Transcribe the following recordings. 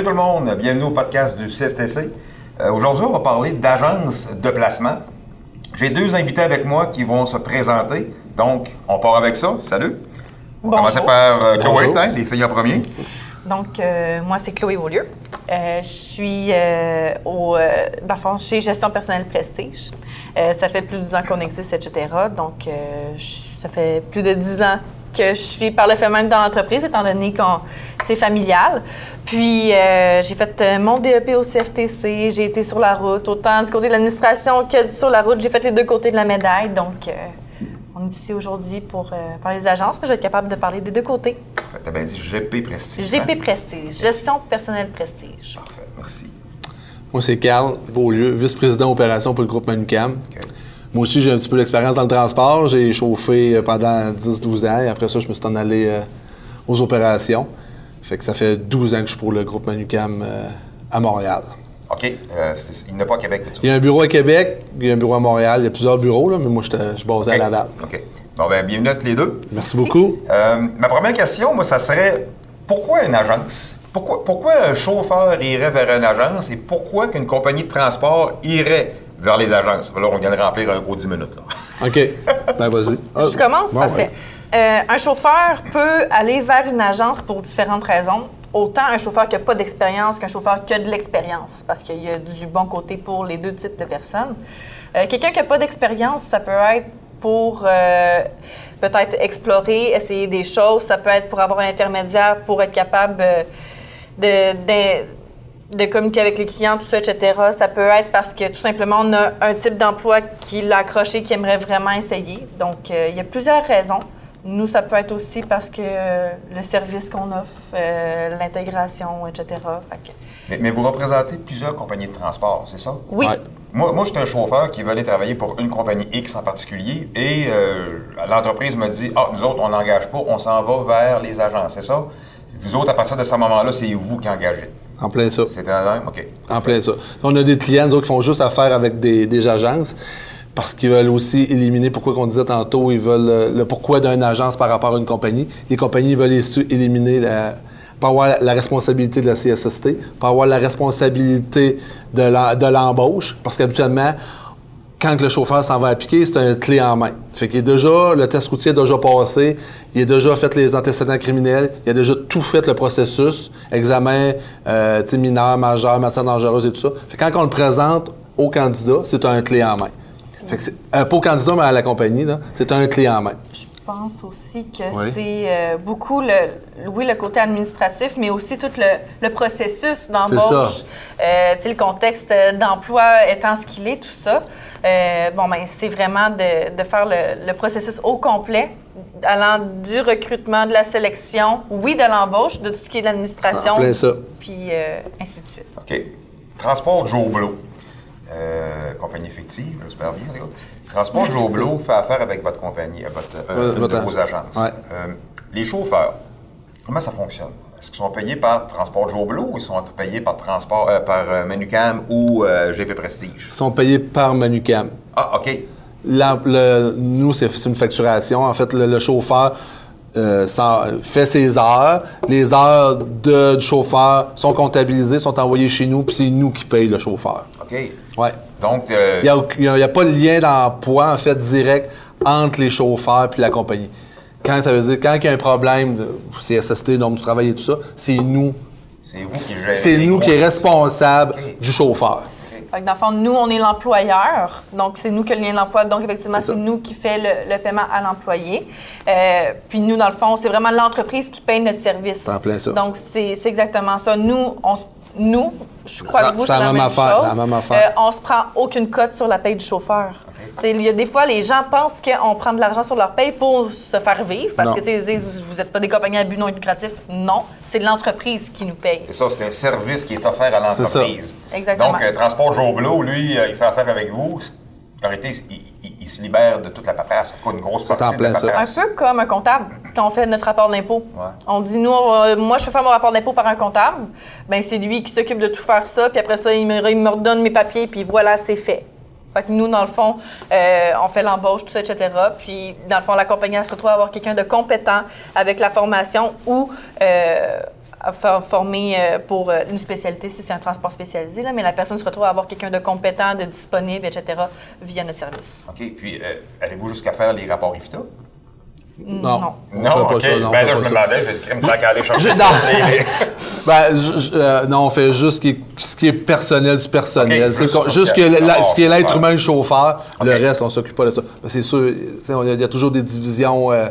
Salut tout le monde, bienvenue au podcast du CFTC. Euh, Aujourd'hui, on va parler d'agence de placement. J'ai deux invités avec moi qui vont se présenter. Donc, on part avec ça. Salut. On va Bonjour. commencer par euh, Chloé, hein, les filles en premier. Donc, euh, moi, c'est Chloé Beaulieu. Euh, je suis euh, au, euh, dans le fond, chez Gestion personnelle Prestige. Euh, ça fait plus de 10 ans qu'on existe, etc. Donc, euh, je- ça fait plus de 10 ans que je suis par le fait même dans l'entreprise, étant donné que c'est familial. Puis, euh, j'ai fait euh, mon DEP au CFTC, j'ai été sur la route, autant du côté de l'administration que sur la route. J'ai fait les deux côtés de la médaille. Donc, euh, on est ici aujourd'hui pour euh, parler des agences, mais je vais être capable de parler des deux côtés. T'as bien dit GP Prestige. GP hein? Prestige, gestion personnelle Prestige. Parfait, merci. Moi, c'est Carl Beaulieu, vice-président opération pour le groupe Manucam. Moi aussi, j'ai un petit peu d'expérience dans le transport. J'ai chauffé euh, pendant 10-12 ans et après ça, je me suis en allé euh, aux opérations. Fait que ça fait 12 ans que je suis pour le groupe Manucam euh, à Montréal. OK, euh, il n'est pas à Québec. Il y a un bureau à Québec, il y a un bureau à Montréal, il y a plusieurs bureaux, là, mais moi, je suis basé à. Laval. OK. Bon, ben, bienvenue à tous les deux. Merci beaucoup. Ma première question, moi, ça serait pourquoi une agence? Pourquoi, pourquoi un chauffeur irait vers une agence et pourquoi qu'une compagnie de transport irait vers les agences? Là, on vient de remplir un gros 10 minutes. Là. OK. Ben, vas-y. Ah, Je commence, bon, parfait. ouais. Euh, un chauffeur peut aller vers une agence pour différentes raisons. Autant un chauffeur qui n'a pas d'expérience qu'un chauffeur qui a de l'expérience, parce qu'il y a du bon côté pour les deux types de personnes. Euh, Quelqu'un qui n'a pas d'expérience, ça peut être pour euh, peut-être explorer, essayer des choses, ça peut être pour avoir un intermédiaire, pour être capable euh, de, de- de communiquer avec les clients, tout ça, etc. Ça peut être parce que tout simplement, on a un type d'emploi qui l'a accroché, qui aimerait vraiment essayer. Donc, euh, il y a plusieurs raisons. Nous, ça peut être aussi parce que euh, le service qu'on offre, euh, l'intégration, etc. Fait que- Mais, mais vous représentez plusieurs compagnies de transport, c'est ça? oui, Ouais. Moi, moi je suis un chauffeur qui veut aller travailler pour une compagnie X en particulier et euh, l'entreprise me dit Ah, nous autres, on n'engage pas, on s'en va vers les agences, c'est ça? Vous autres, à partir de ce moment-là, c'est vous qui engagez. En plein ça. C'est la même? OK. En plein ça. On a des clients, nous autres, qui font juste affaire avec des, des agences parce qu'ils veulent aussi éliminer, pourquoi qu'on disait tantôt, ils veulent euh, le pourquoi d'une agence par rapport à une compagnie. Les compagnies veulent éliminer la, pas avoir la, responsabilité de la CSST, pas avoir la responsabilité de l'embauche, parce qu'habituellement, quand le chauffeur s'en va appliquer, c'est un clé en main. Fait qu'il est le test routier est déjà passé, il a déjà fait les antécédents criminels, il a déjà tout fait le processus, examen, euh, mineur, majeur, matière dangereuse et tout ça. Fait que quand on le présente au candidat, c'est un clé en main. Fait que euh, pas au candidat, mais à la compagnie, c'est un clé en main. Pense aussi que Oui. c'est euh, beaucoup, le, oui, le côté administratif, mais aussi tout le, le processus d'embauche. ça. Euh, le contexte euh, d'emploi étant ce qu'il est, tout ça. Euh, bon, ben, c'est vraiment de, de faire le, le processus au complet, allant du recrutement, de la sélection, oui, de l'embauche, de tout ce qui est de l'administration, puis euh, ainsi de suite. OK. Transport Joe Blow. Euh, compagnie fictive, j'espère bien. Transport Joe Blow fait affaire avec votre compagnie, euh, votre, euh, votre- vos agences. ouais. Euh, les chauffeurs, comment ça fonctionne? Est-ce qu'ils sont payés par Transport Joe Blow ou ils sont payés par, transport, par Manucam ou GP Prestige? Ils sont payés par Manucam. Ah, OK. La- le- nous, c'est une facturation. En fait, le, le chauffeur euh, fait ses heures. Les heures de- du chauffeur sont comptabilisées, sont envoyées chez nous, puis c'est nous qui payons le chauffeur. OK. Ouais. Donc, euh, Il n'y a, il y a pas de lien d'emploi, en fait, direct entre les chauffeurs puis la compagnie. Quand ça veut dire, quand il y a un problème de CSST, normes du travail et tout ça, c'est nous. c'est vous qui gérez. C'est nous qui est responsable OK. du chauffeur. Fait que dans le fond, nous, on est l'employeur. Donc, c'est nous qui le lien d'emploi. Donc, effectivement, C'est nous qui fait le, le paiement à l'employé. Euh, puis nous, dans le fond, c'est vraiment l'entreprise qui paye notre service. C'est en plein ça. Donc, c'est c'est exactement ça. Nous, on se- nous, je crois que vous, c'est la la même même affaire, chose. la même affaire. Euh, on se prend aucune cote sur la paye du chauffeur. Il y a des fois, les gens pensent qu'on prend de l'argent sur leur paye pour se faire vivre, parce Non. que ils disent, vous n'êtes pas des compagnies à but non lucratif. Non, c'est l'entreprise qui nous paye. C'est ça, c'est un service qui est offert à l'entreprise. Exactement. Donc, euh, Transport Joe Blow, lui, euh, il fait affaire avec vous. En réalité, il se libère de toute la paperasse. Pas une grosse C'est partie en de la ça. Un paperasse. peu comme un comptable quand on fait notre rapport d'impôt. Ouais. On dit, nous, on- moi, je fais faire mon rapport d'impôt par un comptable. Ben c'est lui qui s'occupe de tout faire ça. Puis après ça, il me, il me redonne mes papiers. Puis voilà, c'est fait. Fait que nous, dans le fond, euh, on fait l'embauche, tout ça, etc. Puis, dans le fond, la compagnie elle se retrouve à avoir quelqu'un de compétent avec la formation ou euh, à former euh, pour euh, une spécialité si c'est un transport spécialisé, là, mais la personne se retrouve à avoir quelqu'un de compétent, de disponible, etc., via notre service. OK. Puis, euh, allez-vous jusqu'à faire les rapports IFTA? Non. Non. On fait pas OK. ça, non, on ben là, pas je me demandais, j'ai écrit, me qu'à aller chercher. Non. Ben, je- euh, non, on fait juste ce qui est, ce qui est personnel du personnel. Juste- que la- ce qui est l'être humain, le chauffeur, le reste, on s'occupe pas de ça. Ben, c'est sûr, il y, a toujours des divisions, euh,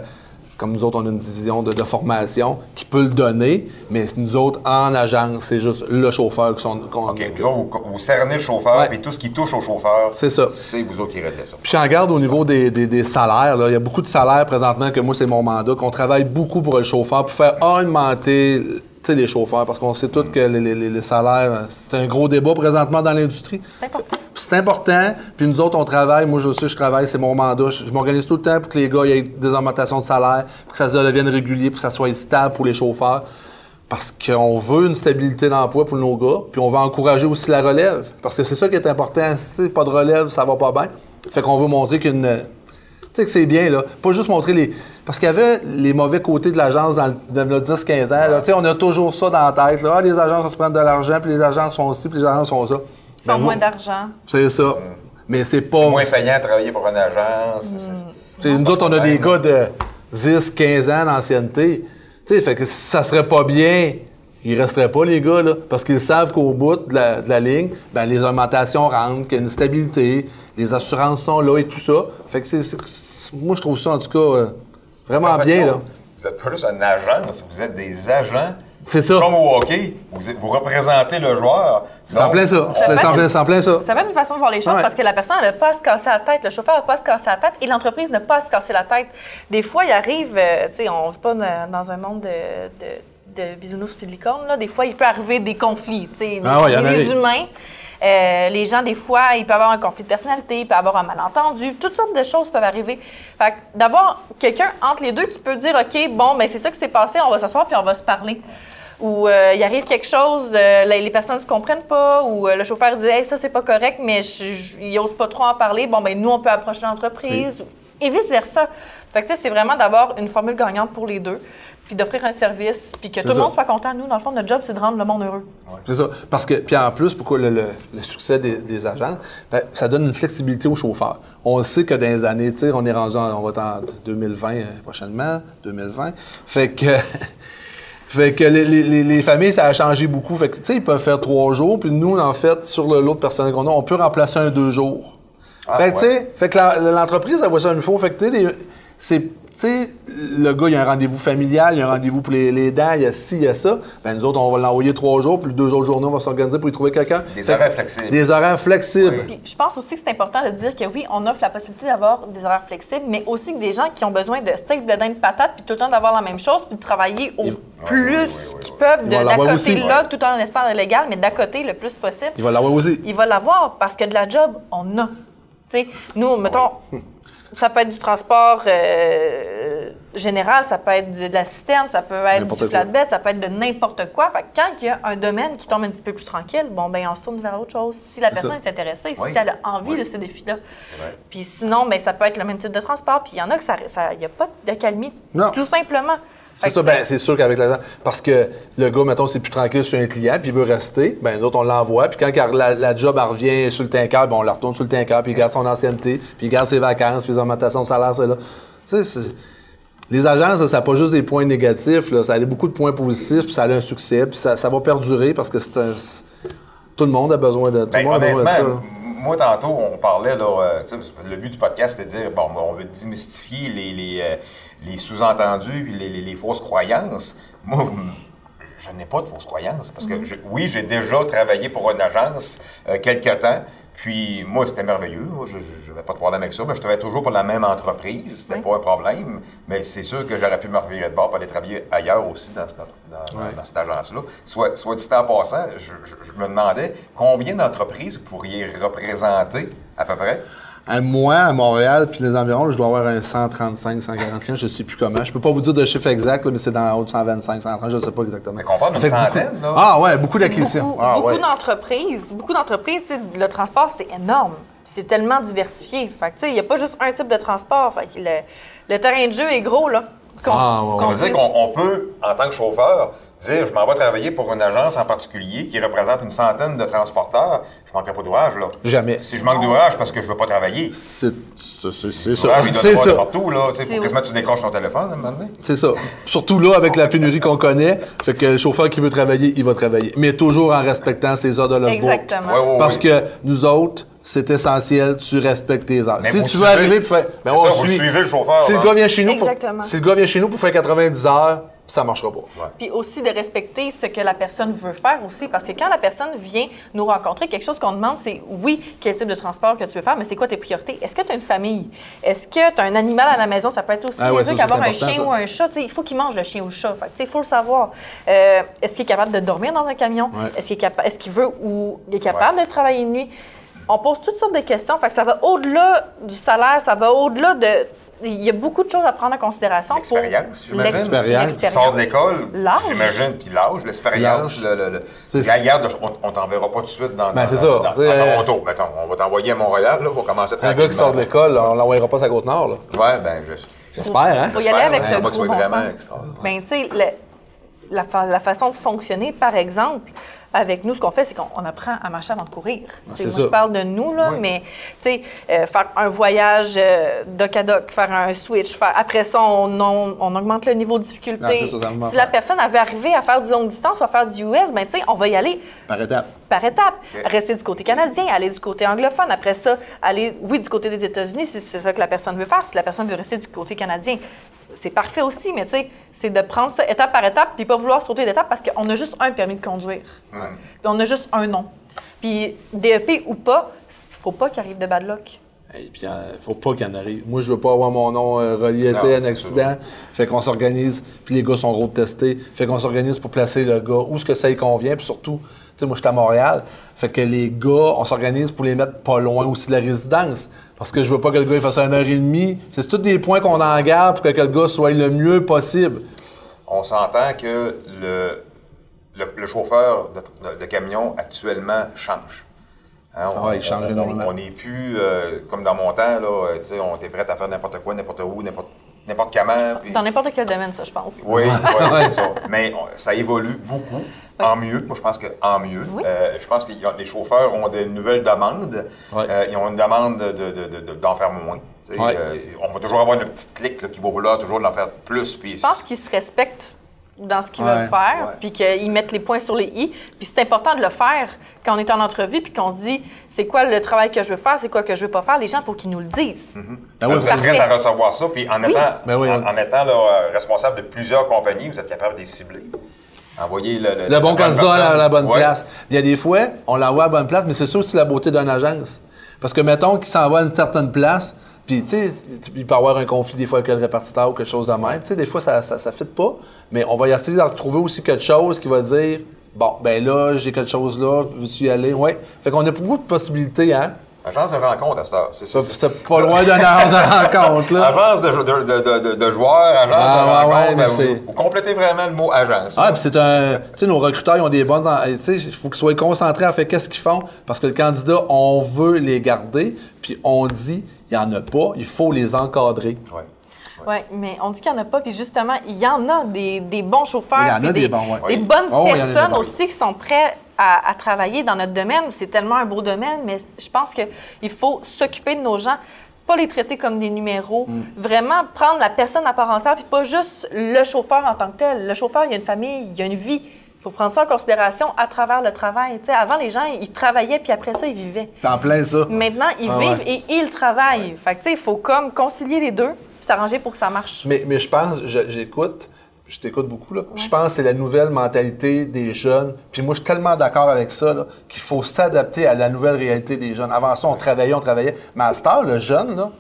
comme nous autres, on a une division de, de formation qui peut le donner, mais nous autres, en agence, c'est juste le chauffeur qui sont- qu'on OK. Vous, autres, vous, vous cernez le chauffeur, Ouais. puis tout ce qui touche au chauffeur, C'est ça. c'est vous autres qui réglez ça. Puis j'en garde au niveau des, des- des salaires. là. Il y a beaucoup de salaires présentement que moi, c'est mon mandat, qu'on travaille beaucoup pour le chauffeur, pour faire augmenter tu sais, les chauffeurs, parce qu'on sait tous que les, les- les salaires, c'est un gros débat présentement dans l'industrie. C'est important. C'est important. Puis nous autres, on travaille. Moi, je sais, je travaille, c'est mon mandat. Je, m'organise tout le temps pour que les gars aient des augmentations de salaire, pour que ça devienne régulier, pour que ça soit stable pour les chauffeurs. Parce qu'on veut une stabilité d'emploi pour nos gars, puis on veut encourager aussi la relève. Parce que c'est ça qui est important. Si c'est pas de relève, ça va pas bien. Fait qu'on veut montrer qu'une. Tu sais que c'est bien, là. Pas juste montrer les. Parce qu'il y avait les mauvais côtés de l'agence dans le, dans le 10-15 ans. là. On a toujours ça dans la tête. Là. Ah, les agences, ça se prennent de l'argent, puis les agences font ci, puis les agences font ça. Ils Ben, moins d'argent. c'est ça. Mais c'est pas. C'est moins payant de travailler pour une agence. nous autres, on a des gars de 10, 15 ans d'ancienneté. Tu sais, fait que si ça serait pas bien, ils resteraient pas, les gars, là. Parce qu'ils savent qu'au bout de la, de la ligne, ben, les augmentations rentrent, qu'il y a une stabilité, les assurances sont là et tout ça. Fait que c'est. c'est- c'est- moi, je trouve ça, en tout cas, euh, vraiment En fait, bien, là. Vous n'êtes pas juste une agence, vous êtes des agents. C'est ça. Comme au hockey, vous, vous représentez le joueur. C'est en plein ça. C'est en plein, plein ça. Ça va une façon de voir les choses Ouais. parce que la personne n'a pas à se casser la tête, le chauffeur n'a pas à se casser la tête et l'entreprise n'a pas à se casser la tête. Des fois, il arrive, euh, tu sais, on ne vit pas dans un monde de, de, de bisounours et de licornes, là. Des fois, il peut arriver des conflits, tu sais. Ah ouais, il y en des. humains, euh, les gens, des fois, ils peuvent avoir un conflit de personnalité, ils peuvent avoir un malentendu, toutes sortes de choses peuvent arriver. Fait que d'avoir quelqu'un entre les deux qui peut dire, OK, bon, ben c'est ça qui s'est passé, on va s'asseoir puis on va se parler. Ou euh, il arrive quelque chose, euh, les personnes ne se comprennent pas, ou euh, le chauffeur dit hey, ça c'est pas correct, mais je, je- il n'ose pas trop en parler. Bon, ben nous on peut approcher l'entreprise, et vice versa. Fait que tu sais, c'est vraiment d'avoir une formule gagnante pour les deux, puis d'offrir un service, puis que tout le ça. monde soit content. Nous, dans le fond, notre job c'est de rendre le monde heureux. C'est ça. Parce que, puis en plus, pourquoi le, le- le succès des, des agences, ben, ça donne une flexibilité aux chauffeurs. On sait que dans les années, tu sais, on est rendu, en, on va être en 2020 euh, prochainement, 2020. Fait que, fait que les, les- les- les familles, ça a changé beaucoup. Fait que, tu sais, ils peuvent faire trois jours, puis nous, en fait, sur le- l'autre personnel qu'on a, on peut remplacer un deux jours. fait que, tu sais, fait que l'entreprise, elle voit ça une fois. Fait que, tu sais, c'est, tu sais, le gars, il y a un rendez-vous familial, il y a un rendez-vous pour les, les dents, il y a ci, il y a ça. Ben, nous autres, on va l'envoyer trois jours, puis deux autres journées, on va s'organiser pour y trouver quelqu'un. Des horaires flexibles. Des horaires flexibles. Puis je pense aussi que c'est important de dire que oui, on offre la possibilité d'avoir des horaires flexibles, mais aussi que des gens qui ont besoin de steak, blé d'Inde, patate, puis tout le temps d'avoir la même chose, puis de travailler au plus oui, oui, oui, qu'ils peuvent, de- d'à côté aussi. là, tout en espère légal, mais d'à côté le plus possible. Il va l'avoir aussi. il va l'avoir parce que de la job, on a. Tu sais, nous, mettons, ça peut être du transport euh, général, ça peut être de la citerne, ça peut être du flatbed, ça peut être de n'importe quoi. Fait que quand il y a un domaine qui tombe un petit peu plus tranquille, bon, ben on se tourne vers autre chose. Si la personne ça. est intéressée, Oui. si elle a envie Oui. de ce défi-là. Puis sinon, ben, ça peut être le même type de transport. Puis il y en a que ça, il n'y a pas d'accalmie, tout simplement. C'est ça, ben, c'est sûr qu'avec l'argent. Parce que le gars, mettons, c'est plus tranquille sur un client, puis il veut rester, ben, nous autres, on l'envoie, puis quand la, la job elle revient sur le tanker, ben, on la retourne sur le tanker, puis il garde son ancienneté, puis il garde ses vacances, puis les augmentations de salaire, ça, là. Tu sais, c'est- les agences, ça n'a pas juste des points négatifs, là, ça a beaucoup de points positifs, puis ça a un succès, puis ça, ça va perdurer parce que c'est un. c'est- Tout le monde a besoin de, tout Ben, le monde a besoin de ça. là. Moi, tantôt, on parlait, là, euh, le but du podcast, c'était de dire, bon, on veut démystifier les, les, euh, les sous-entendus puis les, les- les fausses croyances. Moi, je n'ai pas de fausses croyances parce que, je- oui, j'ai déjà travaillé pour une agence euh, quelque temps. Puis moi, c'était merveilleux. Moi, je n'avais pas de problème avec ça. Mais je travaillais toujours pour la même entreprise. C'était Oui. pas un problème. Mais c'est sûr que j'aurais pu me revirer de bord pour aller travailler ailleurs aussi dans cette, dans- Ouais. dans cette agence-là. Soit, soit dit en passant, je, je- je me demandais combien d'entreprises vous pourriez représenter à peu près? À moi, à Montréal, puis les environs, je dois avoir un 135, 140 clients, je ne sais plus comment. Je peux pas vous dire de chiffre exact, là, mais c'est dans la haut de 125, 130, je ne sais pas exactement. Mais qu'on parle d'une beaucoup- centaine, là. Ah ouais, beaucoup d'acquisitions. Beaucoup, Ah beaucoup ouais. d'entreprises, beaucoup d'entreprises, le transport, c'est énorme. C'est tellement diversifié. Fait tu sais, il n'y a pas juste un type de transport. Fait que le, le terrain de jeu est gros, là. Ah, ouais, Ça veut dire qu'on on peut, en tant que chauffeur, dire je m'en vais travailler pour une agence en particulier qui représente une centaine de transporteurs, je manquerai pas d'ouvrage, là. Jamais. Si je manque d'ouvrage parce que je veux pas travailler, C'est c'est- c'est- c'est ça. C'est ça. partout, là. Faut quasiment tu décroches ton téléphone, à un moment donné. C'est ça. Surtout là, avec la pénurie qu'on connaît, fait que le chauffeur qui veut travailler, il va travailler. Mais toujours en respectant ses heures de logbook. Exactement. Ouais, ouais, Parce ouais. que nous autres, c'est essentiel, tu respectes tes heures. Mais si tu veux suivez- arriver pour faire. Ben, C'est on ça, vous suivez le chauffeur, Si le hein. gars vient chez nous pour, Exactement. si le gars vient chez nous pour faire 90 heures, ça marchera pas. Puis aussi de respecter ce que la personne veut faire aussi, parce que quand la personne vient nous rencontrer, quelque chose qu'on demande, c'est oui, quel type de transport que tu veux faire, mais c'est quoi tes priorités? Est-ce que tu as une famille? Est-ce que tu as un animal à la maison? Ça peut être aussi Ah ouais, qu'avoir un chien ça. ou un chat. Il faut qu'il mange le chien ou le chat. Il faut le savoir. Euh, est-ce qu'il est capable de dormir dans un camion? Ouais. Est-ce qu'il est, capa- est-ce qu'il veut ou il est capable de travailler de nuit? On pose toutes sortes de questions. Fait que ça va au-delà du salaire, ça va au-delà de. Il y a beaucoup de choses à prendre en considération. pour L'expérience, j'imagine. l'ex- L'expérience. Tu sors de l'école, L'âge. j'imagine, puis l'âge, l'expérience, le, le, le- C'est- Regarde, regarde, on, on t'enverra pas tout de suite dans, Ben, dans- dans- euh, Toronto. Mettons, on va t'envoyer à Montréal, là, pour commencer Un tranquillement. gars qui sort de l'école, on l'envoyera pas à sa côte nord. là. Ouais, ben, je... J'espère, hein? faut y aller avec J'espère, le pas que ce gros soit bon vraiment sens. extraordinaire. Ben, tu sais, le- la, fa- la façon de fonctionner, par exemple, avec nous, ce qu'on fait, c'est qu'on on apprend à marcher avant de courir. Ah, moi, ça. je parle de nous, là, Oui. mais tu sais, euh, faire un voyage euh, doc, faire un switch, faire, après ça, on, on- on augmente le niveau de difficulté. Ah, si la personne avait arrivé à faire du longue distance ou à faire du US, ben, tu sais, on va y aller Par étape. par étapes. Rester du côté canadien, aller du côté anglophone. Après ça, aller, oui, du côté des États-Unis, si c'est ça que la personne veut faire. Si la personne veut rester du côté canadien, c'est parfait aussi, mais tu sais, c'est de prendre ça étape par étape puis pas vouloir sauter d'étape parce qu'on a juste un permis de conduire. Puis on a juste un nom. Puis DEP ou pas, faut pas qu'il arrive de bad luck. Et puis, euh, faut pas qu'il y en arrive. Moi, je veux pas avoir mon nom euh, relié à un accident. Fait qu'on s'organise, puis les gars sont road testés. Fait qu'on s'organise pour placer le gars où ce que ça y convient, puis surtout, tu sais, moi, je suis à Montréal. Fait que les gars, on s'organise pour les mettre pas loin aussi de la résidence. Parce que je veux pas que le gars il fasse une heure et demie. C'est tous des points qu'on en garde pour que le gars soit le mieux possible. On s'entend que le, le, le chauffeur de, de- de camion actuellement change. Hein, Ah ouais, il change on- énormément. On n'est plus euh, comme dans mon temps, là, euh, tu sais, on était prêt à faire n'importe quoi, n'importe où, n'importe n'importe comment. puis- Dans n'importe quel domaine, ça, je pense. Oui, oui, Ouais. c'est ça. Mais on- ça évolue beaucoup, en mieux. Moi, je pense qu'en mieux. Oui. Euh, je pense que les, les chauffeurs ont de nouvelles demandes. Ouais. Euh, ils ont une demande de- de- de- de- d'en faire moins. Euh, on va toujours avoir une petite clique là, qui va vouloir toujours en faire plus. Je pense qu'ils se respectent dans ce qu'ils Ouais, veulent faire, ouais. puis qu'ils mettent les points sur les i. Puis c'est important de le faire quand on est en entrevue, puis qu'on se dit c'est quoi le travail que je veux faire, c'est quoi que je veux pas faire. Les gens, il faut qu'ils nous le disent. Ben vous êtes parfait. prêt à recevoir ça, puis en Oui. étant, Ben oui, en, oui. en étant là, euh, responsable de plusieurs compagnies, vous êtes capable de les cibler. Envoyer le, Le bon candidat à la, la bonne Ouais. place. Il y a des fois, on l'envoie à la bonne place, mais c'est ça aussi la beauté d'une agence. Parce que mettons qu'il s'en va à une certaine place, puis tu sais, il peut y avoir un conflit des fois avec le répartiteur ou quelque chose de même. Tu sais, des fois, ça ça, ça fit pas, mais on va essayer de retrouver aussi quelque chose qui va dire bon, ben là, j'ai quelque chose là, veux-tu y aller? Ouais. Fait qu'on a beaucoup de possibilités, hein? Agence de rencontre à cette heure. C'est ça. Ça, C'est pas loin d'une agence de rencontre, là. Agence de, de, de, de, joueurs, agence Ah, de ouais, rencontre. ouais, mais ben, c'est- vous, vous complétez vraiment le mot agence. Ah, puis c'est un. Tu sais, nos recruteurs, ils ont des bonnes. Tu sais, il faut qu'ils soient concentrés à faire qu'est-ce qu'ils font? Parce que le candidat, on veut les garder. Puis on dit, il n'y en a pas, il faut les encadrer. Ouais. Oui, mais on dit qu'il n'y en a pas. Puis justement, il y en a des, des bons chauffeurs. Il y en a des bons, ouais. Des bonnes Oh, personnes bons. aussi qui sont prêts à, à travailler dans notre domaine. C'est tellement un beau domaine, mais je pense qu'il faut s'occuper de nos gens, pas les traiter comme des numéros. Mm. Vraiment prendre la personne à part entière, puis pas juste le chauffeur en tant que tel. Le chauffeur, il y a une famille, il y a une vie. Il faut prendre ça en considération à travers le travail. Tu sais, avant, les gens, ils travaillaient, puis après ça, ils vivaient. C'est en plein ça. Maintenant, ils Ah vivent ouais. et ils travaillent. Fait que, tu sais, il faut comme concilier les deux, s'arranger pour que ça marche. Mais, mais je pense, je- j'écoute, je t'écoute beaucoup, là. Je pense que c'est la nouvelle mentalité des jeunes. Puis moi, je suis tellement d'accord avec ça, là, qu'il faut s'adapter à la nouvelle réalité des jeunes. Avant ça, on travaillait, on travaillait. Mais à cette heure, le jeune, là,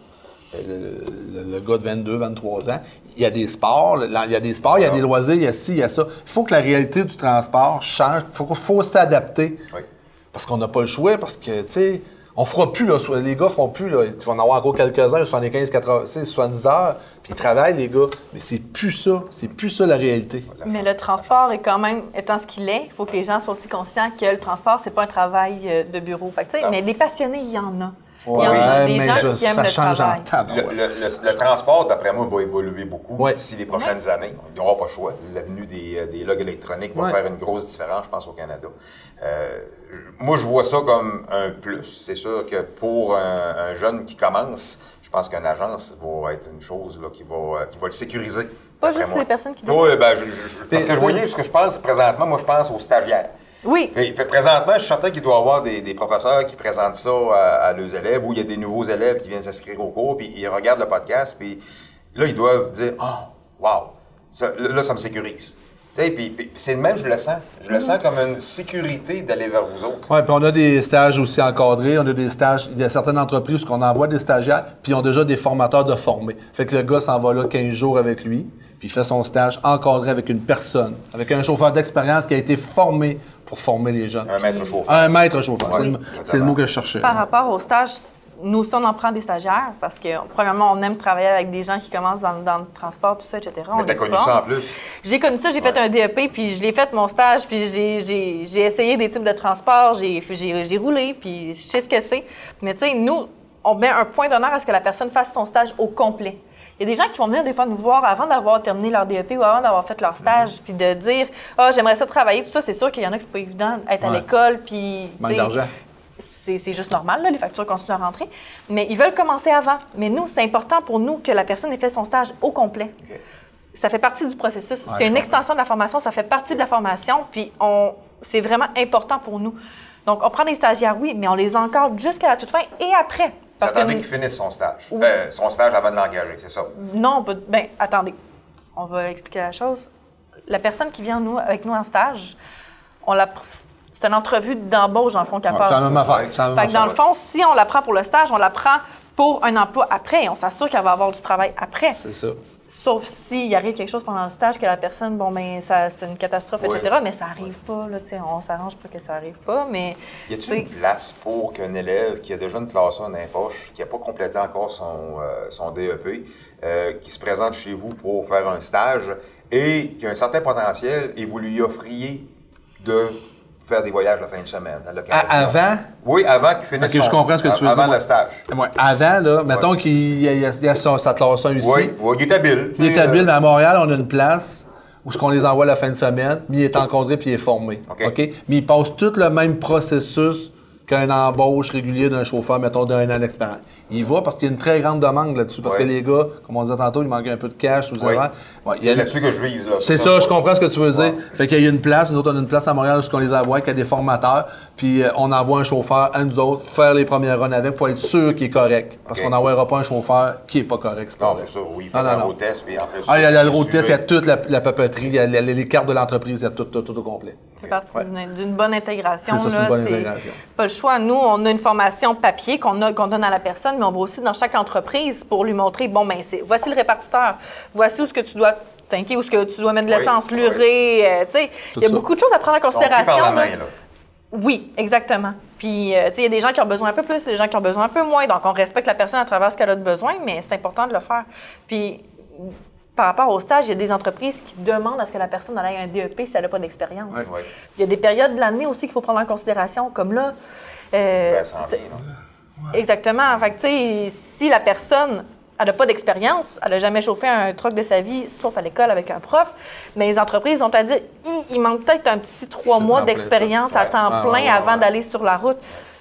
le, le- le gars de 22, 23 ans, il y a des sports, il y a des sports, il y a des loisirs, il y a ci, il y a ça. Il faut que la réalité du transport change. Il faut, faut s'adapter. Oui. Parce qu'on n'a pas le choix, parce que, tu sais, on fera plus, là, les gars feront plus, là, ils vont en avoir encore quelques-uns, 75, 80, tu sais, 70 heures, puis ils travaillent, les gars. Mais c'est plus ça, c'est plus ça la réalité. Mais le transport est quand même, étant ce qu'il est, il faut que les gens soient aussi conscients que le transport, c'est pas un travail euh, de bureau. Fait que, Non. mais des passionnés, il y en a. Il y en a Ouais, des mais gens je- qui aiment ça le change travail. en tabarouette. Le, le- le- le transport, d'après moi, va évoluer beaucoup Ouais. d'ici les prochaines années. Il n'y aura pas le choix. L'avenue des, euh, des logs électroniques va Ouais. faire une grosse différence, je pense, au Canada. Euh, moi, je vois ça comme un plus. C'est sûr que pour un, un jeune qui commence, je pense qu'une agence va être une chose là, qui, va, euh, qui va le sécuriser. Pas juste moi. les personnes qui Oui, ben, je- je- je- parce que je voyais ce que je pense présentement, moi, je pense aux stagiaires. Oui, Et puis, présentement, je suis certain qu'il doit y avoir des, des professeurs qui présentent ça à, à leurs élèves ou il y a des nouveaux élèves qui viennent s'inscrire au cours, puis ils regardent le podcast, puis là, ils doivent dire Ah, wow, ça- là, ça me sécurise. Tu sais, puis, puis- puis c'est le même, je le sens. Je le sens comme une sécurité d'aller vers vous autres. Oui, puis on a des stages aussi encadrés. On a des stages. Il y a certaines entreprises où on envoie des stagiaires, puis ils ont déjà des formateurs de formés. Fait que le gars s'en va là 15 jours avec lui, puis il fait son stage encadré avec une personne, avec un chauffeur d'expérience qui a été formé pour former les jeunes. Un maître chauffeur. Un maître chauffeur. c'est Oui, le- c'est le mot que je cherchais. par rapport au stage, nous aussi, on en prend des stagiaires parce que, premièrement, on aime travailler avec des gens qui commencent dans, dans le transport, tout ça, etc. Mais On t'as connu forme. ça en plus. J'ai connu ça, j'ai fait un DEP, puis je l'ai fait mon stage, puis j'ai- essayé des types de transport, j'ai roulé, puis je sais ce que c'est. Mais tu sais, nous, on met un point d'honneur à ce que la personne fasse son stage au complet. Il y a des gens qui vont venir des fois nous voir avant d'avoir terminé leur DEP ou avant d'avoir fait leur stage, puis de dire Ah, j'aimerais ça travailler, tout ça. C'est sûr qu'il y en a qui c'est pas évident, être à l'école, puis. Manque d'argent. c'est juste normal, là, les factures continuent à rentrer. Mais ils veulent commencer avant. Mais nous, c'est important pour nous que la personne ait fait son stage au complet. Ça fait partie du processus. Ouais, c'est une extension de la formation, ça fait partie de la formation, puis on, c'est vraiment important pour nous. Donc, on prend des stagiaires, oui, mais on les encadre jusqu'à la toute fin et après. Parce que qu'il finisse son stage. Oui. Euh, son stage avant de l'engager, c'est ça. non, on peut- ben, attendez, on va expliquer la chose. La personne qui vient nous, avec nous en stage, on la, c'est une entrevue d'embauche, dans le fond, qu'elle Ouais, passe. c'est la même affaire. Fait que dans le fond, si on la prend pour le stage, on la prend pour un emploi après. On s'assure qu'elle va avoir du travail après. C'est ça. Sauf s'il arrive quelque chose pendant le stage que la personne, bon, ben, ça, c'est une catastrophe, Oui. etc. Mais ça arrive pas, là, tu sais. On s'arrange pour que ça arrive pas, mais. Y a-t-il une place pour qu'un élève qui a déjà une classe 1 dans les poches, qui n'a pas complété encore son, euh, son DEP, euh, qui se présente chez vous pour faire un stage et qui a un certain potentiel et vous lui offriez de faire des voyages la fin de semaine à avant? Oui, avant qu'il finisse Ok, je son- comprends ce que tu veux avant dire. le stage. Ouais, Avant, là, mettons qu'il y a, y a- son- sa classe 1 ici. Oui, oui, il est habile. Il est habile, euh, mais à Montréal, on a une place où ce qu'on les envoie la fin de semaine, mais il est encadré puis il est formé. OK. OK? Mais il passe tout le même processus qu'un embauche régulier d'un chauffeur, mettons, d'un an d'expérience. Il va parce qu'il y a une très grande demande là-dessus. Parce Ouais. que les gars, comme on disait tantôt, il manque un peu de cash. Ouais, il y C'est là-dessus que je vise. là. c'est ça, je comprends ce que tu veux dire. Fait qu'il y a une place, nous autres, on a une place à Montréal où on les envoie, qu'il y a des formateurs, puis euh, on envoie un chauffeur à nous autres faire les premières runs avec pour être sûr qu'il est correct. Parce qu'on n'envoiera pas un chauffeur qui est pas correct. Non, c'est ça, oui. Il fait Non, non, un non. road test, puis. Ah, il y a le road test, il y a toute la, la papeterie, il y a les, les cartes de l'entreprise, il y a tout, tout, tout au complet. C'est partie Ouais. d'une- bonne intégration. C'est ça, c'est là. une bonne intégration. Pas le choix. Nous, on a une formation papier qu'on donne à la personne, mais on va aussi dans chaque entreprise pour lui montrer bon, ben, c'est voici le répartiteur, voici où ce que tu dois tanker, où ce que tu dois mettre de l'essence, oui. l'urée. euh, tu sais, il y a ça. beaucoup de choses à prendre en Ils sont pris considération. par la là. main, là. Oui, exactement. Puis, euh, tu sais, il y a des gens qui ont besoin un peu plus, des gens qui ont besoin un peu moins. Donc, on respecte la personne à travers ce qu'elle a de besoin, mais c'est important de le faire. Puis, par rapport au stage, il y a des entreprises qui demandent à ce que la personne ait un DEP si elle n'a pas d'expérience. Ouais. Il y a des périodes de l'année aussi qu'il faut prendre en considération, comme là. euh, Ben, ça en vient. Exactement. Fait que, tu sais, si la personne elle n'a pas d'expérience, elle n'a jamais chauffé un truck de sa vie, sauf à l'école avec un prof, mais les entreprises ont à dire il manque peut-être un petit trois mois d'expérience à temps Ouais. plein avant d'aller sur la route.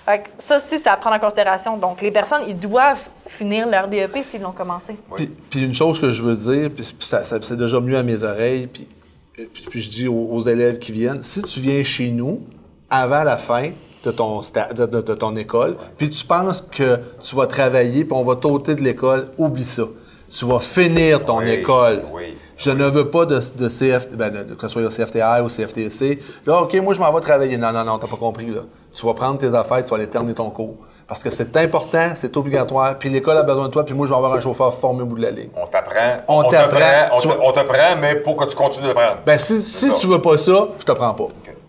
Fait que ça aussi, c'est à prendre en considération. Donc, les personnes, ils doivent finir leur DEP s'ils l'ont commencé. Puis, puis une chose que je veux dire, puis ça, ça- c'est déjà mieux à mes oreilles, puis, puis, puis je dis aux, aux élèves qui viennent, si tu viens chez nous avant la fin de ton, sta- de, de- de ton école, puis tu penses que tu vas travailler, puis on va t'ôter de l'école, oublie ça. Tu vas finir ton Oui, école. oui. Je ne veux pas de, de CF, ben, que ce soit au CFTR ou CFTC. Là, OK, moi, je m'en vais travailler. Non, non, non, t'as pas compris, là. Tu vas prendre tes affaires, tu vas aller terminer ton cours. Parce que c'est important, c'est obligatoire, puis l'école a besoin de toi, puis moi, je vais avoir un chauffeur formé au bout de la ligne. On t'apprend. On t'apprend. On, Tu- te- on te prend, mais pour que tu continues de prendre. Ben, si, si tu veux pas ça, je te prends pas.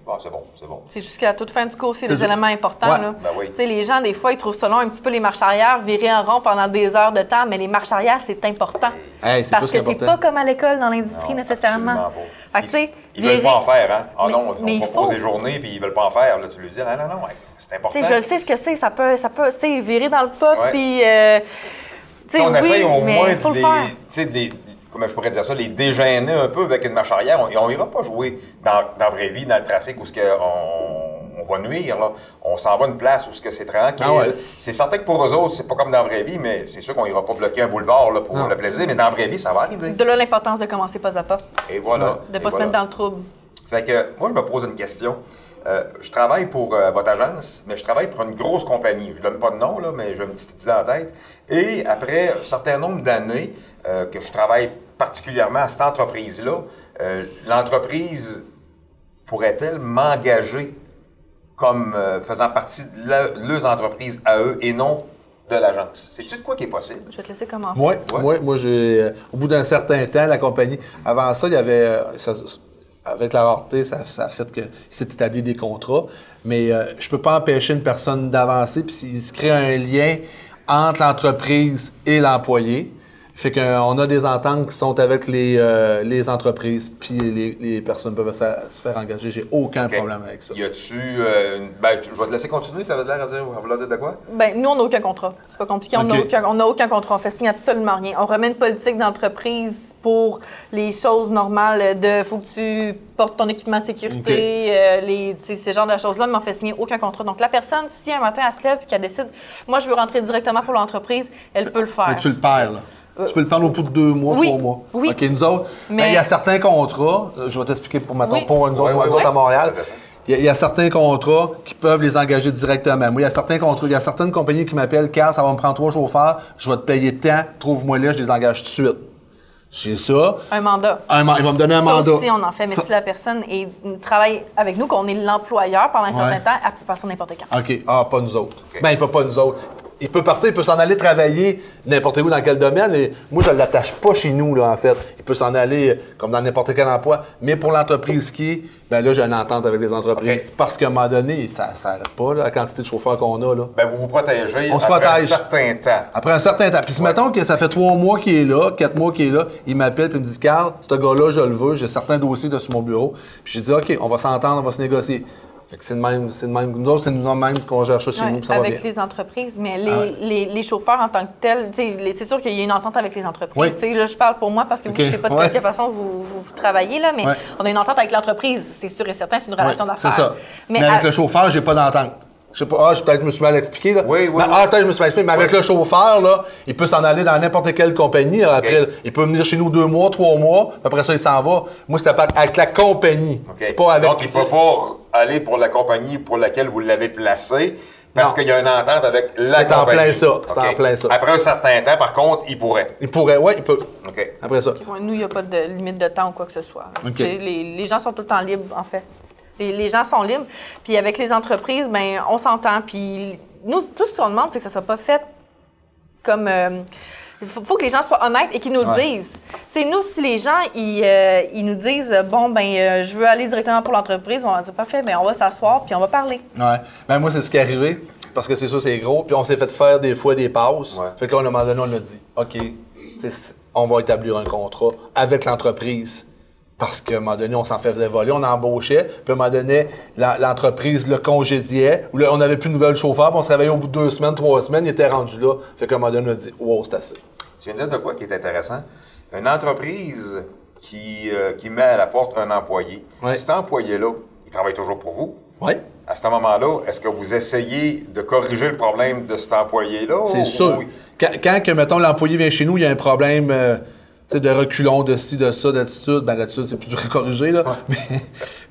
OK. Ah, c'est bon, c'est bon. C'est jusqu'à la toute fin du cours, c'est des du- éléments importants. Ouais. là. Ben oui. Les gens, des fois, ils trouvent ça long un petit peu les marches arrière, virer en rond pendant des heures de temps, mais les marches arrière, c'est important. Hey, Parce que c'est pas comme à l'école dans l'industrie nécessairement. Fait que, Ils, veulent pas en faire, hein? Ah Mais- non, on propose faut. des journées, puis ils veulent pas en faire. Là, tu lui dis, non, non, non, ouais, c'est important. Tu sais, je le sais ce que c'est, ça peut, ça peut, virer dans le pot, puis, euh, on oui, essaye au moins faut comment je pourrais dire ça, les dégêner un peu avec une marche arrière. On, on ira pas jouer dans, dans la vraie vie, dans le trafic, où ce que on, on va nuire. Là. On s'en va à une place où ce que c'est tranquille. Ah ouais. C'est certain que pour eux autres, c'est pas comme dans la vraie vie, mais c'est sûr qu'on ira pas bloquer un boulevard là, pour Non. le plaisir. Mais dans la vraie vie, ça va arriver. De là l'importance de commencer pas à pas, Et voilà. de Et pas se mettre dans le trouble. Fait que moi, je me pose une question. Euh, je travaille pour euh, votre agence, mais je travaille pour une grosse compagnie. Je ne donne pas de nom, là, mais j'ai une petite idée en tête. Et après un certain nombre d'années euh, que je travaille particulièrement à cette entreprise-là, euh, l'entreprise pourrait-elle m'engager comme euh, faisant partie de la- leurs entreprises à eux et non de l'agence? C'est-tu de quoi qui est possible? Je vais te laisser commencer. Moi, Ouais. moi, moi j'ai, euh, au bout d'un certain temps, la compagnie, avant ça, il y avait, euh, ça- avec la rareté, ça, ça a fait qu'il s'est établi des contrats, mais euh, je peux pas empêcher une personne d'avancer, puis s'il se crée un lien entre l'entreprise et l'employé. Fait qu'on a des ententes qui sont avec les, euh, les entreprises, puis les, les personnes peuvent se, se faire engager. J'ai aucun problème avec ça. Y a-tu. euh, ben, tu- je vais te laisser continuer. Tu avais l'air à dire, à vouloir dire de quoi? Ben, nous, on n'a aucun contrat. C'est pas compliqué. On n'a aucun, on aucun contrat. On fait signer absolument rien. On remet une politique d'entreprise pour les choses normales de faut que tu portes ton équipement de sécurité, euh, les, tu sais, ce genre de choses-là, mais on fait signer aucun contrat. Donc, la personne, si un matin, elle se lève et qu'elle décide, moi, je veux rentrer directement pour l'entreprise, elle peut le faire. Fait que tu le perds, là. Tu peux le perdre au bout de deux mois, oui, trois mois. oui. OK, nous autres, Mais- ben, il y a certains contrats, euh, je vais t'expliquer pour, maintenant, Oui. pour nous autres, Ouais, ouais, à Montréal. Il y, a, il y a certains contrats qui peuvent les engager directement. Moi, il y a certains contrats, il y a certaines compagnies qui m'appellent, Carl, ça va me prendre trois chauffeurs, je vais te payer tant, trouve-moi là, je les engage tout de suite. J'ai ça. Un mandat. Un man- il va me donner un Ça mandat. aussi, on en fait. Mais Ça- si la personne est- travaille avec nous, qu'on est l'employeur pendant un certain Ouais. temps, elle peut partir n'importe quand. OK. Ah, pas nous autres. OK. Ben, il peut pas nous autres. Il peut partir, il peut s'en aller travailler n'importe où dans quel domaine. Et moi, je ne l'attache pas chez nous, là, en fait. Il peut s'en aller euh, comme dans n'importe quel emploi. Mais pour l'entreprise qui est, ben là, j'ai une entente avec les entreprises. Parce qu'à un moment donné, ça ne s'arrête pas, là, la quantité de chauffeurs qu'on a. Là. Ben, vous vous protégez On se après protège. un certain temps. Après un certain temps. Puis si mettons que ça fait trois mois qu'il est là, quatre mois qu'il est là, il m'appelle et me dit Carl, ce gars-là, je le veux, j'ai certains dossiers de sur mon bureau. Puis j'ai dit OK, on va s'entendre, on va se négocier. C'est de même, c'est de même. Nous autres, c'est nous même qu'on gère ça chez Ouais, nous, va avec bien. les entreprises, mais les, Ah ouais. les, les chauffeurs en tant que tels, c'est sûr qu'il y a une entente avec les entreprises. Oui. Là, je parle pour moi parce que vous, je sais pas de Ouais. quelle façon vous, vous, vous travaillez, là, mais on a une entente avec l'entreprise, c'est sûr et certain, c'est une relation d'affaires. C'est ça. Mais, Mais, avec à- le chauffeur, j'ai pas d'entente. Je sais pas, ah, je- peut-être que je me suis mal expliqué. Là. Oui, oui, Mais- oui. Ah, peut-être je me suis mal expliqué, mais avec Oui. le chauffeur, là, il peut s'en aller dans n'importe quelle compagnie. Après, il peut venir chez nous deux mois, trois mois, puis après ça, il s'en va. Moi, c'était avec la compagnie. C'est pas avec. Donc, il ne peut pas aller pour la compagnie pour laquelle vous l'avez placé parce qu'il y a une entente avec la C'est en compagnie. plein ça. C'est en plein ça. Après un certain temps, par contre, il pourrait. Il pourrait, ouais, il peut. OK. Après ça. Nous, il n'y a pas de limite de temps ou quoi que ce soit. Les gens sont tout le temps libres, en fait. Les, les gens sont libres. Puis avec les entreprises, ben, on s'entend. Puis nous, tout ce qu'on demande, c'est que ça ne soit pas fait comme. euh, Il faut, faut que les gens soient honnêtes et qu'ils nous Ouais. disent. C'est nous, si les gens, ils, euh, ils nous disent, bon, ben, euh, je veux aller directement pour l'entreprise, on va dire, parfait, ben, on va s'asseoir puis on va parler. Ouais. Ben, moi, c'est ce qui est arrivé. Parce que c'est ça, c'est gros. Puis on s'est fait faire des fois des pauses. Ouais. Fait que là, à un moment donné, on a dit OK, c'est- on va établir un contrat avec l'entreprise. Parce qu'à un moment donné, on s'en faisait voler, on embauchait. Puis à un moment donné, l'entreprise le congédiait. Ou on n'avait plus de nouvelles chauffeurs. Puis on se réveillait au bout de deux semaines, trois semaines, il était rendu là. Fait qu'à un moment donné, on a dit Wow, c'est assez. Tu viens de dire de quoi qui est intéressant? Une entreprise qui, euh, qui met à la porte un employé. Ouais. Cet employé-là, il travaille toujours pour vous. Oui. À ce moment-là, est-ce que vous essayez de corriger le problème de cet employé-là? C'est sûr. ou- Quand, mettons, l'employé vient chez nous, il y a un problème euh, sais, de reculon, de ci, de ça, d'attitude. Ben, l'attitude, c'est plus dur à corriger, là. Mais,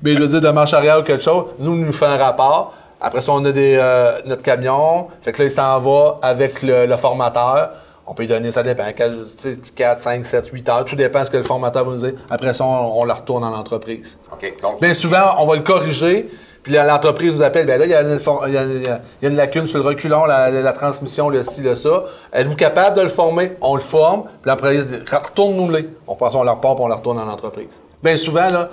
mais je veux dire, de marche arrière ou quelque chose, nous, il nous fait un rapport. Après ça, on a des, euh, notre camion. Fait que là, il s'en va avec le, le formateur. On peut lui donner, ça dépend, 4, 5, 7, 8 heures. Tout dépend de ce que le formateur va nous dire. Après ça, on, on la retourne dans l'entreprise. OK. Donc, Bien souvent, on va le corriger, puis l'entreprise nous appelle, bien là, il y, a une, for- il y a- il y a- il y a une lacune sur le reculon, la, la transmission, le ci, le ça. Êtes-vous capable de le former? On le forme, puis il dit, retourne-nous-les. On passe, on le repart, puis on le retourne dans l'entreprise. Bien souvent, là,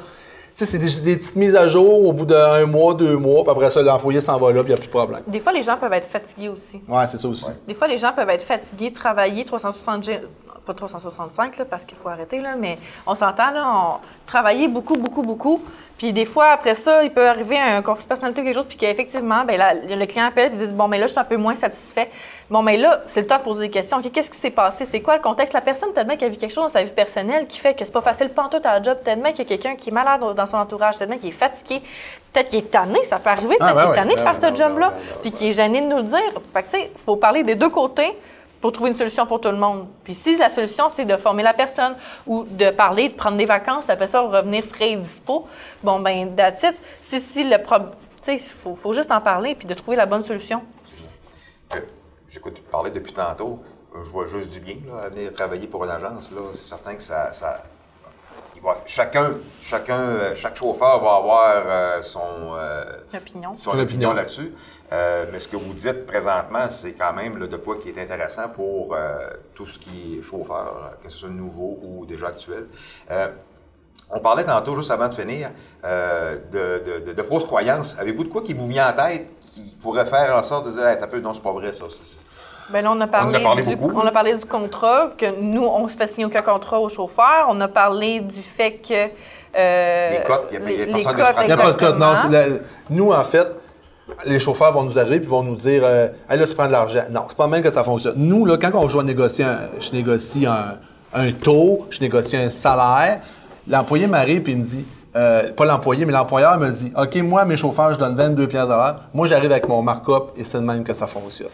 sais, c'est des, des petites mises à jour au bout d'un mois, deux mois, puis après ça, l'employé s'en va là, puis il n'y a plus de problème. Des fois, les gens peuvent être fatigués aussi. Ouais, c'est ça aussi. Des fois, les gens peuvent être fatigués, travailler 360 g- pas 365 là, parce qu'il faut arrêter, là, mais on s'entend, là, on, travailler beaucoup, beaucoup, beaucoup. Puis des fois, après ça, il peut arriver un conflit de personnalité ou quelque chose, puis qu'effectivement, ben, là, le client appelle et dit Bon, mais là, je suis un peu moins satisfait. Bon, mais là, c'est le temps de poser des questions. Qu'est-ce qui s'est passé? C'est quoi le contexte? La personne, tellement qu'elle a vu quelque chose dans sa vie personnelle qui fait que c'est pas facile pantoute à la job, tellement qu'il y a quelqu'un qui est malade dans son entourage, tellement qu'il est fatigué, peut-être qu'il est tanné, ça peut arriver, peut-être Ah, ben qu'il est tanné de Ben faire ce job-là, puis qu'il est gêné de nous le dire. Fait que, tu sais, il faut parler des deux côtés pour trouver une solution pour tout le monde. Puis si la solution, c'est de former la personne ou de parler, de prendre des vacances, après ça, revenir frais et dispo, bon, ben, it. Si, si le problème... Tu sais, il faut, faut juste en parler puis de trouver la bonne solution. Euh, J'écoute parler depuis tantôt. euh, Je vois juste du bien là, à venir travailler pour une agence. là. C'est certain que ça. ça- il va- chacun, chacun, euh, chaque chauffeur va avoir euh, son, euh, Opinion. son opinion opinion. là-dessus. Euh, mais ce que vous dites présentement, c'est quand même là, de quoi qui est intéressant pour euh, tout ce qui est chauffeur, que ce soit nouveau ou déjà actuel. Euh, on parlait tantôt, juste avant de finir, euh, de, de- de- de fausses croyances. Avez-vous de quoi qui vous vient en tête qui pourrait faire en sorte de dire, hey, t'as peu, non, c'est pas vrai, ça. Ben là, on a parlé, a parlé du, beaucoup. on a parlé du contrat, que nous, on se fait signer aucun contrat au chauffeur. On a parlé du fait que... euh, Les cotes, il a- personne qui cotes, n'y a pas de code. Non, la- nous, en fait, les chauffeurs vont nous arriver et vont nous dire euh, Hey, là, tu prends de l'argent. Non, c'est pas même que ça fonctionne. Nous, là, quand on joue à négocier, un- je négocie un, un taux, je négocie un salaire, l'employé m'arrive et il me dit euh, pas l'employé, mais l'employeur me dit OK, moi, mes chauffeurs, je donne 22 pièces l'heure. Moi, j'arrive avec mon markup et c'est de même que ça fonctionne.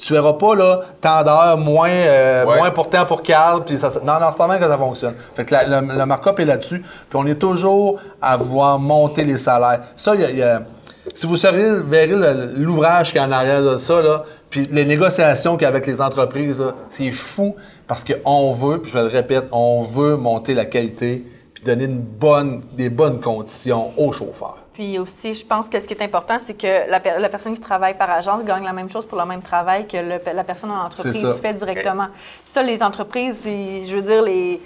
Tu verras pas, là, tant d'heures, moins, euh, Ouais. moins pour temps pour Carl, puis ça, non, non, c'est pas mal que ça fonctionne. Fait que la- le, le markup est là-dessus, puis on est toujours à vouloir monter les salaires. Ça, y a- il y a- si vous seriez, verrez l'ouvrage qui est en arrière de ça, là, puis les négociations qu'il y a avec les entreprises, c'est fou, parce qu'on veut, puis je le répète, on veut monter la qualité, puis donner une bonne, des bonnes conditions aux chauffeurs. Puis aussi, je pense que ce qui est important, c'est que la, per- la personne qui travaille par agence gagne la même chose pour le même travail que le- la personne en entreprise fait directement. Puis ça, les entreprises, ils- je veux dire, les,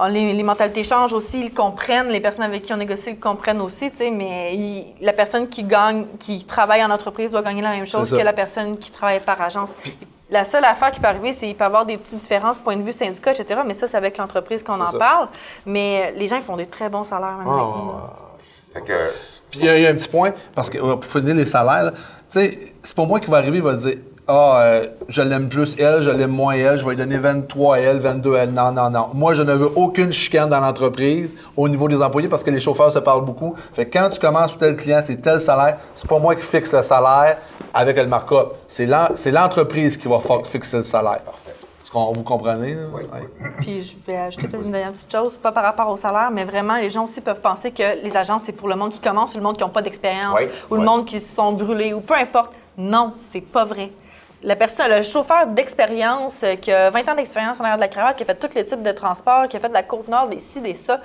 oh, les, les mentalités changent aussi, ils comprennent, les personnes avec qui on négocie le comprennent aussi, tu sais, mais ils- la personne qui gagne, qui travaille en entreprise doit gagner la même chose que la personne qui travaille par agence. La seule affaire qui peut arriver, c'est qu'il peut y avoir des petites différences, point de vue syndicat, etc. Mais ça, c'est avec l'entreprise qu'on en ça. parle. Mais les gens, ils font des très bons salaires maintenant. Que, Puis il y, a- il y a un petit point, parce que euh, pour finir les salaires, là, tu sais, c'est pas moi qui va arriver, il va dire Ah, euh, je l'aime plus elle, je l'aime moins elle, je vais lui donner 23 à elle, 22 à elle. Non, non, non. Moi, je ne veux aucune chicane dans l'entreprise au niveau des employés parce que les chauffeurs se parlent beaucoup. Fait que quand tu commences pour tel client, c'est tel salaire, c'est pas moi qui fixe le salaire avec le markup. C'est l'en- c'est l'entreprise qui va fixer le salaire. Est-ce qu'on vous comprenez? là? Oui, Ouais. Puis je vais ajouter peut-être une dernière petite chose, pas par rapport au salaire, mais vraiment, les gens aussi peuvent penser que les agences, c'est pour le monde qui commence ou le monde qui n'a pas d'expérience Oui, ou le oui. monde qui se sont brûlés ou peu importe. Non, c'est pas vrai. La personne, le chauffeur d'expérience, euh, qui a 20 ans d'expérience en arrière de la cravate, qui a fait tous les types de transports, qui a fait de la Côte-Nord, des ci, des ça,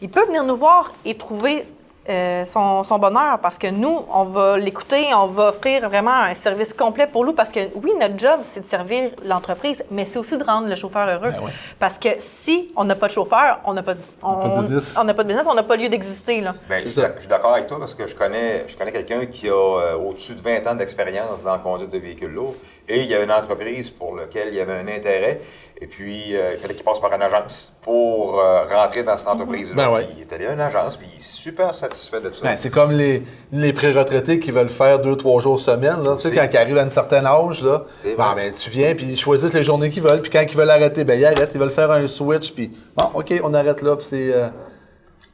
il peut venir nous voir et trouver euh, son, son bonheur parce que nous, on va l'écouter, on va offrir vraiment un service complet pour nous parce que oui, notre job, c'est de servir l'entreprise, mais c'est aussi de rendre le chauffeur heureux. Ben ouais. Parce que si on n'a pas de chauffeur, on n'a pas, de- on, pas de business. on n'a pas de business, on n'a pas lieu d'exister. Là. Ben, je, je suis d'accord avec toi parce que je connais, je connais quelqu'un qui a euh, au-dessus de 20 ans d'expérience dans la conduite de véhicules lourds et il y a une entreprise pour laquelle il y avait un intérêt et puis euh, il fallait qu'il passe par une agence pour euh, rentrer dans cette entreprise-là. Ben ouais. Il est allé à une agence puis il est super satisfait de ça. Ben, c'est comme les, les pré-retraités qui veulent faire deux, trois jours semaine. Là. Tu sais, quand ils arrivent à un certain âge, là, vrai. ben, tu viens, puis ils choisissent les journées qu'ils veulent. Puis quand ils veulent arrêter, ben, ils arrêtent. Ils veulent faire un switch, puis bon, OK, on arrête là. Puis c'est. euh,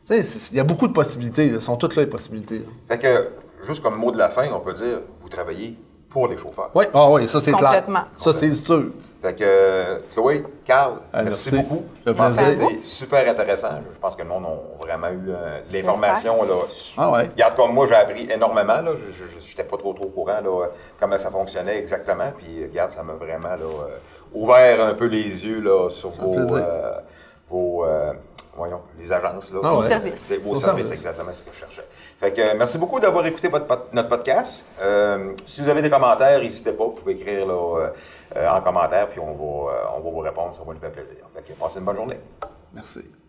tu sais, il y a beaucoup de possibilités. Elles sont toutes là, les possibilités. là. Fait que, juste comme mot de la fin, on peut dire vous travaillez pour les chauffeurs. Oui, ah, oui, ça, c'est clair. Complètement. Ça, c'est sûr. Fait que, euh, Chloé, Carl, Ah, merci, merci. beaucoup. Le Je pense que plaisir. c'était super intéressant. Je pense que le monde a vraiment eu euh, de l'information. là. Ah ouais. Regarde, comme moi, j'ai appris énormément. Là. Je n'étais pas trop, trop au courant là, comment ça fonctionnait exactement. Puis, regarde, ça m'a vraiment là, euh, ouvert un peu les yeux là, sur vos, euh, vos euh, voyons, les agences. Là, Ah ouais. exactement ce que je cherchais. Fait que, euh, merci beaucoup d'avoir écouté votre notre podcast. Euh, si vous avez des commentaires, n'hésitez pas, vous pouvez écrire là, euh, en commentaire, puis on va, on va vous répondre, ça va nous faire plaisir. Fait que, passez une bonne journée. Merci.